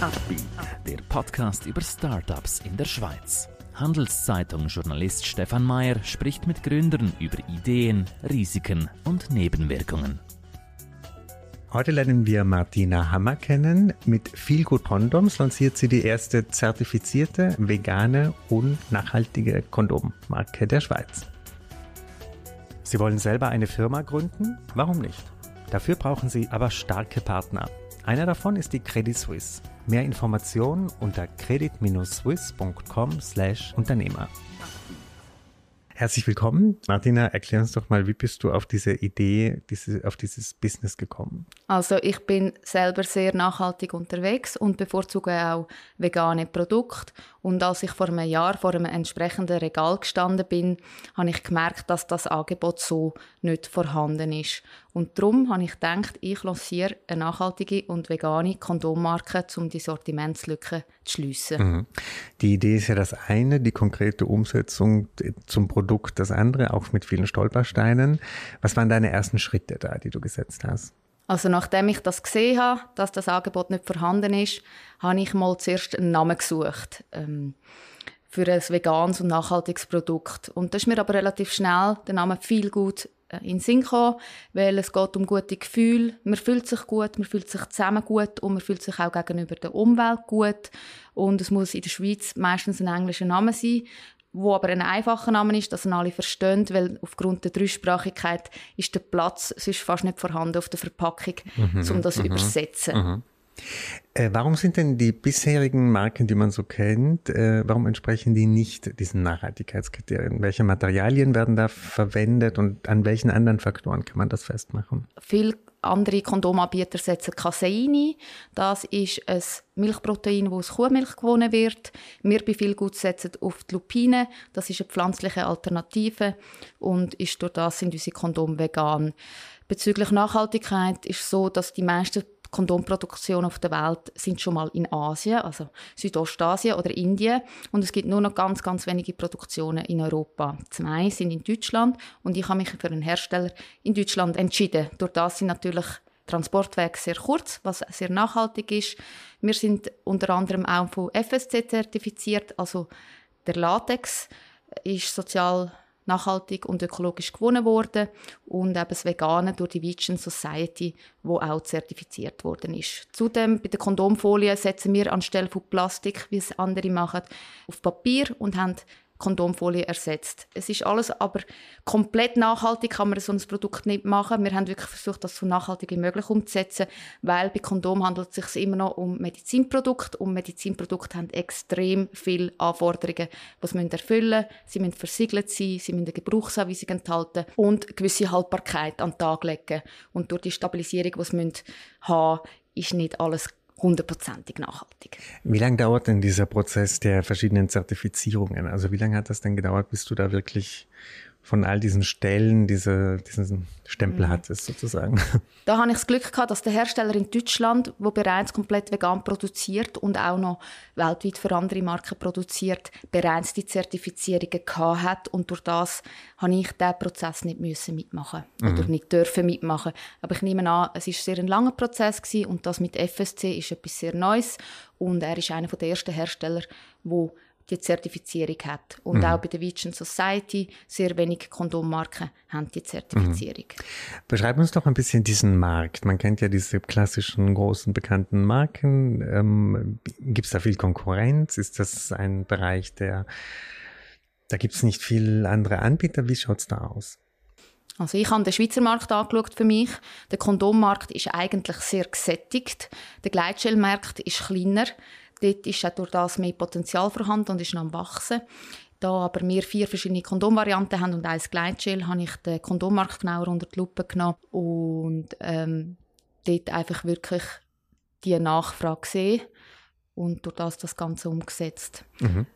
Upbeat, der Podcast über Startups in der Schweiz. Handelszeitung-Journalist Stefan Mayer spricht mit Gründern über Ideen, Risiken und Nebenwirkungen. Heute lernen wir Martina Hammer kennen. Mit Feelgood Condoms lanciert sie die erste zertifizierte, vegane und nachhaltige Kondommarke der Schweiz. Sie wollen selber eine Firma gründen? Warum nicht? Dafür brauchen Sie aber starke Partner. Einer davon ist die Credit Suisse. Mehr Informationen unter credit-swiss.com/Unternehmer. Herzlich willkommen. Martina, erklär uns doch mal, wie bist du auf diese Idee, diese, auf dieses Business gekommen? Also ich bin selber sehr nachhaltig unterwegs und bevorzuge auch vegane Produkte. Und als ich vor einem Jahr vor einem entsprechenden Regal gestanden bin, habe ich gemerkt, dass das Angebot so nicht vorhanden ist. Und darum habe ich gedacht, ich lanciere eine nachhaltige und vegane Kondommarke, um die Sortimentslücke zu schliessen. Mhm. Die Idee ist ja das eine, die konkrete Umsetzung zum Produkt das andere, auch mit vielen Stolpersteinen. Was waren deine ersten Schritte da, die du gesetzt hast? Also nachdem ich das gesehen habe, dass das Angebot nicht vorhanden ist, habe ich mal zuerst einen Namen gesucht ähm, für ein veganes und nachhaltiges Produkt. Und das ist mir aber relativ schnell der Name viel gut äh, in den Sinn gekommen, weil es geht um gute Gefühle. Man fühlt sich gut, man fühlt sich zusammen gut und man fühlt sich auch gegenüber der Umwelt gut. Und es muss in der Schweiz meistens ein englischer Name sein wo aber ein einfacher Name ist, dass ihn alle verstehen, weil aufgrund der Dreisprachigkeit ist der Platz sonst fast nicht vorhanden auf der Verpackung, mhm, um das zu mhm, übersetzen. Mhm. Äh, warum sind denn die bisherigen Marken, die man so kennt, äh, warum entsprechen die nicht diesen Nachhaltigkeitskriterien? Welche Materialien werden da verwendet und an welchen anderen Faktoren kann man das festmachen? Viel andere Kondomanbieter setzen Casein ein. Das ist ein Milchprotein, das aus Kuhmilch gewonnen wird. Wir bei Vielgut setzen auf die Lupine. Das ist eine pflanzliche Alternative und ist durch das sind unsere Kondome vegan. Bezüglich Nachhaltigkeit ist es so, dass die meisten Kondomproduktionen auf der Welt sind schon mal in Asien, also Südostasien oder Indien. Und es gibt nur noch ganz, ganz wenige Produktionen in Europa. Zwei sind in Deutschland und ich habe mich für einen Hersteller in Deutschland entschieden. Durch das sind natürlich Transportwege sehr kurz, was sehr nachhaltig ist. Wir sind unter anderem auch von FSC zertifiziert, also der Latex ist sozial nachhaltig und ökologisch gewonnen worden und eben das Vegane durch die Vegan Society, wo auch zertifiziert worden ist. Zudem bei der Kondomfolie setzen wir anstelle von Plastik, wie es andere machen, auf Papier und haben Kondomfolie ersetzt. Es ist alles aber komplett nachhaltig, kann man so ein Produkt nicht machen. Wir haben wirklich versucht, das so nachhaltig wie möglich umzusetzen, weil bei Kondom handelt es sich immer noch um Medizinprodukte und Medizinprodukte haben extrem viele Anforderungen, die sie erfüllen müssen. Sie müssen versiegelt sein, sie müssen eine Gebrauchsanweisung enthalten und gewisse Haltbarkeit an den Tag legen. Und durch die Stabilisierung, die sie haben müssen, ist nicht alles hundertprozentig nachhaltig. Wie lange dauert denn dieser Prozess der verschiedenen Zertifizierungen? Also wie lange hat das denn gedauert, bis du da wirklich von all diesen Stellen diese, diesen Stempel mhm. hattest, sozusagen. Da habe ich das Glück gehabt, dass der Hersteller in Deutschland, der bereits komplett vegan produziert und auch noch weltweit für andere Marken produziert, bereits die Zertifizierungen gehabt hat und durch das habe ich diesen Prozess nicht müssen mitmachen mhm. oder nicht dürfen mitmachen. Aber ich nehme an, es ist sehr ein langer Prozess gewesen und das mit FSC ist etwas sehr Neues und er ist einer der ersten Hersteller, wo die Zertifizierung hat. Und mhm. auch bei der Vegan Society, sehr wenige Kondommarken haben die Zertifizierung. Mhm. Beschreib uns doch ein bisschen diesen Markt. Man kennt ja diese klassischen großen bekannten Marken. Ähm, gibt es da viel Konkurrenz? Ist das ein Bereich, der, da gibt es nicht viel andere Anbieter? Wie schaut es da aus? Also ich habe den Schweizer Markt angeschaut für mich. Der Kondommarkt ist eigentlich sehr gesättigt. Der Gleitschellmarkt ist kleiner. Dort ist auch durch das mehr Potenzial vorhanden und ist noch am wachsen. Da aber wir vier verschiedene Kondomvarianten haben und ein Gleitgel, habe ich den Kondommarkt genauer unter die Lupe genommen und ähm, dort einfach wirklich die Nachfrage gesehen und durch das das Ganze umgesetzt. Mhm.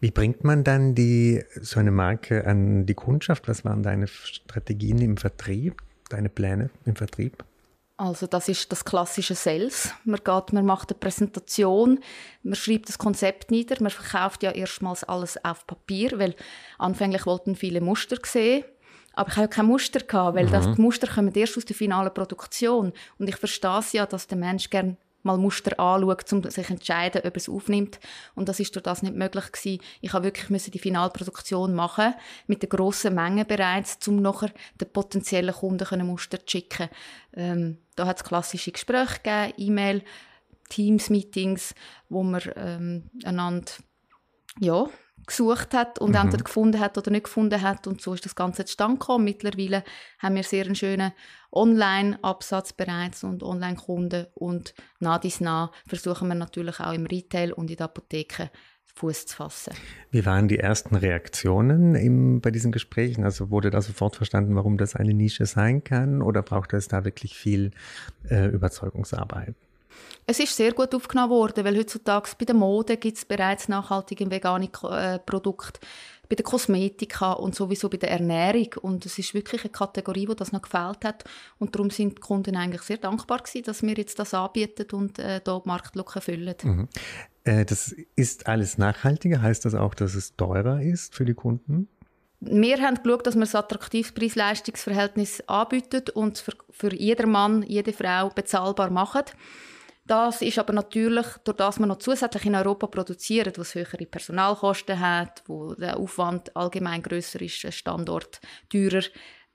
Wie bringt man dann die, so eine Marke an die Kundschaft? Was waren deine Strategien im Vertrieb, deine Pläne im Vertrieb? Also das ist das klassische Sales. Man geht, man macht eine Präsentation, man schreibt das Konzept nieder, man verkauft ja erstmals alles auf Papier, weil anfänglich wollten viele Muster sehen. Aber ich habe kein Muster gehabt, weil mhm. das, die Muster kommen erst aus der finalen Produktion. Und ich verstehe es ja, dass der Mensch gern mal Muster anschaut, um sich zu entscheiden, ob es aufnimmt. Und das ist durch das nicht möglich gewesen. Ich habe wirklich müssen die Finalproduktion machen mit der grossen Menge bereits, um nachher den potenziellen Kunden können Muster zu schicken. Ähm, da hat es klassische Gespräche gegeben, E-Mail, Teams-Meetings, wo man ähm, einander ja, gesucht hat und mhm. entweder gefunden hat oder nicht gefunden hat. Und so ist das Ganze zustande gekommen. Mittlerweile haben wir sehr einen schönen Online-Absatz bereits und Online-Kunden. Und nah dies nah versuchen wir natürlich auch im Retail und in der Apotheke Fuß zu fassen. Wie waren die ersten Reaktionen im, bei diesen Gesprächen? Also wurde da sofort verstanden, warum das eine Nische sein kann? Oder braucht es da wirklich viel äh, Überzeugungsarbeit? Es ist sehr gut aufgenommen worden, weil heutzutage bei der Mode gibt es bereits nachhaltige vegane äh, Produkte, bei der Kosmetika und sowieso bei der Ernährung. Und es ist wirklich eine Kategorie, wo das noch gefällt hat. Und darum sind die Kunden eigentlich sehr dankbar gewesen, dass wir jetzt das anbieten und äh, da die Marktlücke füllen. Mhm. Äh, das ist alles nachhaltiger. Heißt das auch, dass es teurer ist für die Kunden? Wir haben geschaut, dass wir ein attraktives Preis-Leistungs-Verhältnis anbieten und für, für jeden Mann, jede Frau bezahlbar machen. Das ist aber natürlich, durch das wir noch zusätzlich in Europa produzieren, was höhere Personalkosten hat, wo der Aufwand allgemein größer ist, Standort teurer,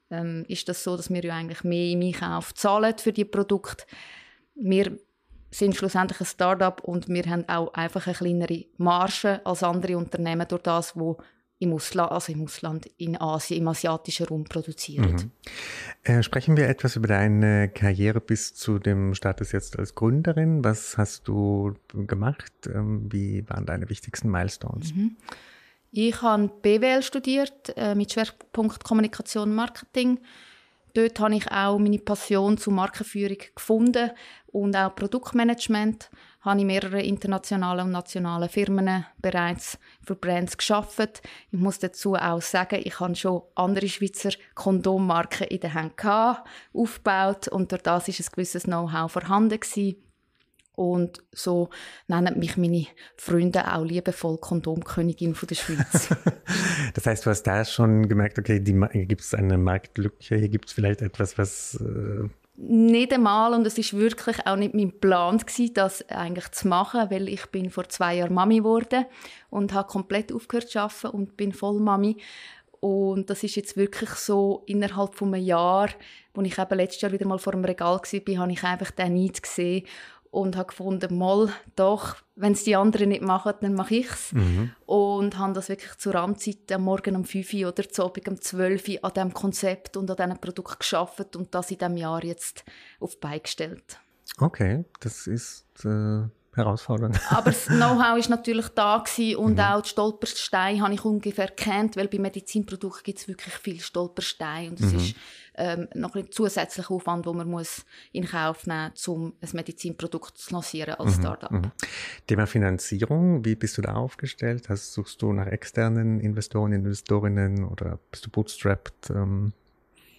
ähm, ist das so, dass wir ja eigentlich mehr im Einkauf zahlen für die Produkte. Wir sind schlussendlich ein Start-up und wir haben auch einfach eine kleinere Marge als andere Unternehmen durch das, wo im Ausland, also im Ausland, in Asien, im asiatischen Raum produziert. Mhm. Äh, sprechen wir etwas über deine Karriere bis zu dem Status jetzt als Gründerin. Was hast du gemacht? Ähm, wie waren deine wichtigsten Milestones? Mhm. Ich habe BWL studiert äh, mit Schwerpunkt Kommunikation und Marketing. Dort habe ich auch meine Passion zur Markenführung gefunden und auch Produktmanagement habe ich mehrere internationale und nationale Firmen bereits für Brands geschafft. Ich muss dazu auch sagen, ich habe schon andere Schweizer Kondommarken in der Hand aufgebaut und durch das ist ein gewisses Know-how vorhanden gewesen. Und so nennen mich meine Freunde auch liebevoll Kondomkönigin von der Schweiz. das heißt, du hast da schon gemerkt, okay, hier gibt es eine Marktlücke, hier gibt es vielleicht etwas, was äh, nicht einmal. Und es ist wirklich auch nicht mein Plan gewesen, das eigentlich zu machen, weil ich bin vor zwei Jahren Mami geworden und habe komplett aufgehört zu arbeiten und bin voll Mami. Und das ist jetzt wirklich so innerhalb von einem Jahr, wo ich eben letztes Jahr wieder mal vor dem Regal war, habe ich einfach den Neid gesehen und habe gefunden, mal doch, wenn es die anderen nicht machen, dann mache ich es. Mhm. Und habe das wirklich zur Randzeit am Morgen um 5 Uhr oder zu Abend um 12 Uhr an diesem Konzept und an diesem Produkt geschafft und das in diesem Jahr jetzt auf die Beine gestellt. Okay, das ist äh, herausfordernd. Aber das Know-how ist natürlich da gewesen und mhm. auch die Stolpersteine habe ich ungefähr kennt, weil bei Medizinprodukten gibt es wirklich viele Stolpersteine und es mhm. ist ähm, noch ein zusätzlicher Aufwand, den man muss in Kauf nehmen muss, um ein Medizinprodukt zu lancieren als mhm. Startup. Mhm. Thema Finanzierung, wie bist du da aufgestellt? Hast, suchst du nach externen Investoren, Investorinnen oder bist du bootstrapped? Ähm?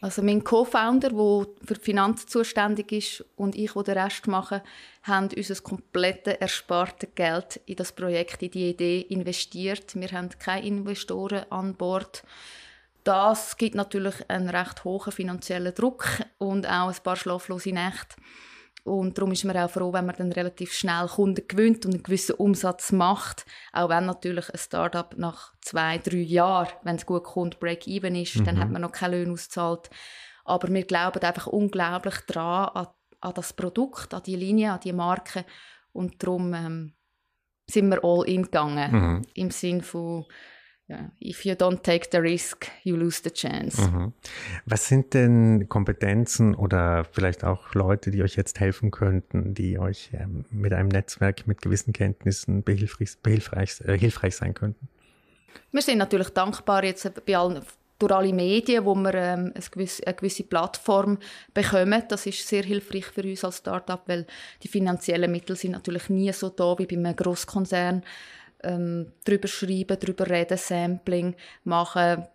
Also mein Co-Founder, der für die Finanzen zuständig ist und ich, der den Rest mache, haben unser komplettes erspartes Geld in das Projekt, in die Idee investiert. Wir haben keine Investoren an Bord. Das gibt natürlich einen recht hohen finanziellen Druck und auch ein paar schlaflose Nächte. Und darum ist man auch froh, wenn man dann relativ schnell Kunden gewinnt und einen gewissen Umsatz macht. Auch wenn natürlich ein Startup nach zwei, drei Jahren, wenn es gut kommt, Break-Even ist, mhm. dann hat man noch keine Löhne ausgezahlt. Aber wir glauben einfach unglaublich daran, an, an das Produkt, an die Linie, an die Marke. Und darum ähm, sind wir all in gegangen. Mhm. Im Sinne von, ja, if you don't take the risk, you lose the chance. Mhm. Was sind denn Kompetenzen oder vielleicht auch Leute, die euch jetzt helfen könnten, die euch ähm, mit einem Netzwerk mit gewissen Kenntnissen behilfreich, behilfreich, äh, hilfreich sein könnten? Wir sind natürlich dankbar jetzt bei allen durch alle Medien, wo wir ähm, eine, gewisse, eine gewisse Plattform bekommen. Das ist sehr hilfreich für uns als Startup, weil die finanziellen Mittel sind natürlich nie so da wie bei einem Grosskonzern ähm, drüber schreiben, drüber reden, Sampling machen,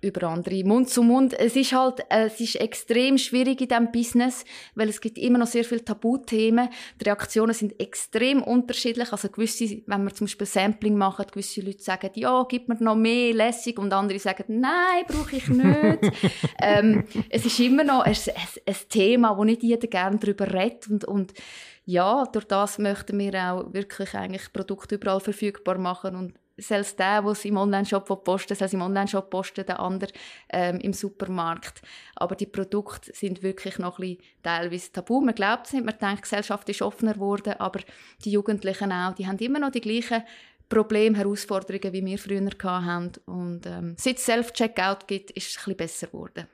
über andere Mund zu Mund. Es ist halt, es ist extrem schwierig in diesem Business, weil es gibt immer noch sehr viele Tabuthemen. Die Reaktionen sind extrem unterschiedlich. Also gewisse, wenn wir zum Beispiel Sampling machen, gewisse Leute sagen, ja, gib mir noch mehr lässig und andere sagen, nein, brauche ich nicht. ähm, es ist immer noch ein, ein, ein Thema, wo nicht jeder gerne darüber redet und, und ja, durch das möchten wir auch wirklich eigentlich Produkte überall verfügbar machen und selbst der, der es im Onlineshop posten soll es im Onlineshop posten, der andere ähm, im Supermarkt. Aber die Produkte sind wirklich noch ein bisschen teilweise tabu. Man glaubt es nicht, man denkt, die Gesellschaft ist offener geworden, aber die Jugendlichen auch, die haben immer noch die gleichen Probleme, Herausforderungen, wie wir früher hatten. Und ähm, seit es Self-Checkout gibt, ist es ein bisschen besser geworden.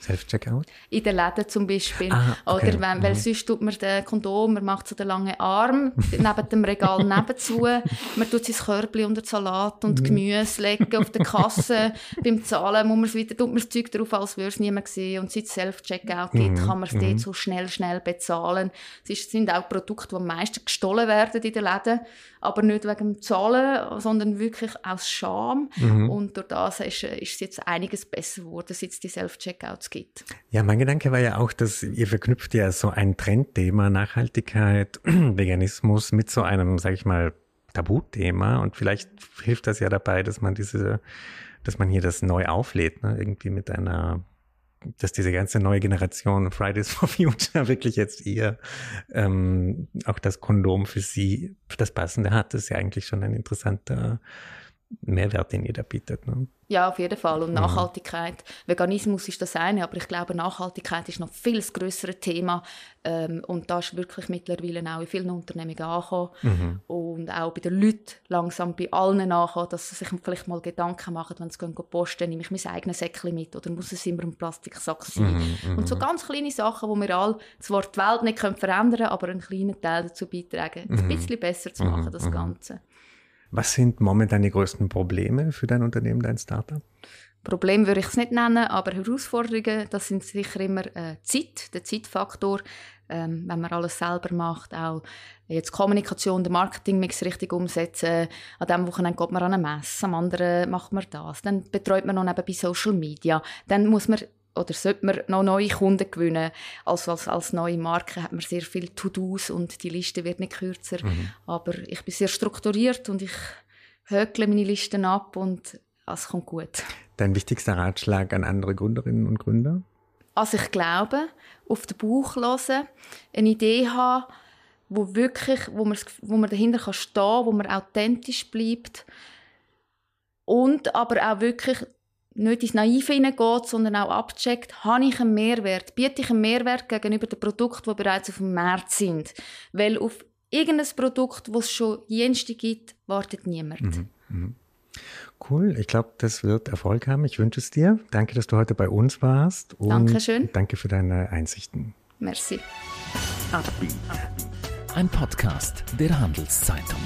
Self-Checkout? In den Läden zum Beispiel. Ah, okay. Oder wenn, weil mhm. sonst tut man den Kondom, man macht so den langen Arm neben dem Regal nebenzu, man tut sein Körbchen unter Salat und mhm. Gemüse legen auf der Kasse. Beim Zahlen muss man es wieder, tut man das Zeug drauf, als würde es niemand sehen. Und seit es Self-Checkout gibt, mhm. kann man es mhm. dort so schnell, schnell bezahlen. Es sind auch Produkte, die am meisten gestohlen werden in den Läden aber nicht wegen dem Zahlen, sondern wirklich aus Scham. Mhm. Und durch das ist, ist es jetzt einiges besser geworden, seit es die Self-Checkouts gibt. Ja, mein Gedanke war ja auch, dass ihr verknüpft ja so ein Trendthema, Nachhaltigkeit, Veganismus mit so einem, sag ich mal, Tabuthema und vielleicht hilft das ja dabei, dass man diese, dass man hier das neu auflädt, ne? irgendwie mit einer dass diese ganze neue Generation Fridays for Future wirklich jetzt eher ähm, auch das Kondom für sie das Passende hat, das ist ja eigentlich schon ein interessanter Mehrwert, den ihr da bietet. Ne? Ja, auf jeden Fall. Und mhm. Nachhaltigkeit. Mhm. Veganismus ist das eine, aber ich glaube, Nachhaltigkeit ist noch viel das größere Thema. Ähm, und da ist wirklich mittlerweile auch in vielen Unternehmen angekommen. Mhm. Und auch bei den Leuten langsam bei allen angekommen, dass sie sich vielleicht mal Gedanken machen, wenn sie gehen posten, nehme ich mein eigenes Säckchen mit oder muss es immer ein Plastiksack sein? Mhm. Und so mhm. ganz kleine Sachen, wo wir alle zwar die Welt nicht verändern können, aber einen kleinen Teil dazu beitragen, ein mhm. bisschen besser zu machen, das Ganze. Was sind momentan die größten Probleme für dein Unternehmen, dein Startup? Problem würde ich es nicht nennen, aber Herausforderungen, das sind sicher immer äh, Zeit, der Zeitfaktor, ähm, wenn man alles selber macht, auch jetzt Kommunikation, den Marketingmix richtig umsetzen. An diesem Wochenende geht man an eine Messe, am anderen macht man das. Dann betreut man noch nebenbei Social Media. Dann muss man oder sollte man noch neue Kunden gewinnen. Also als, als neue Marke hat man sehr viele To-Dos und die Liste wird nicht kürzer. Mhm. Aber ich bin sehr strukturiert und ich hökle meine Listen ab und es kommt gut. Dein wichtigster Ratschlag an andere Gründerinnen und Gründer? Also ich glaube, auf den Bauch hören, eine Idee haben, wo wirklich, wo man, wo man dahinter kann stehen, wo man authentisch bleibt und aber auch wirklich nicht ins Naive hineingeht, sondern auch abcheckt, habe ich einen Mehrwert? Biete ich einen Mehrwert gegenüber den Produkten, die bereits auf dem Markt sind? Weil auf irgendein Produkt, das es schon jenste gibt, wartet niemand. Mhm. Mhm. Cool, ich glaube, das wird Erfolg haben. Ich wünsche es dir. Danke, dass du heute bei uns warst. Und Dankeschön. Danke für deine Einsichten. Merci. Ein Podcast der Handelszeitung.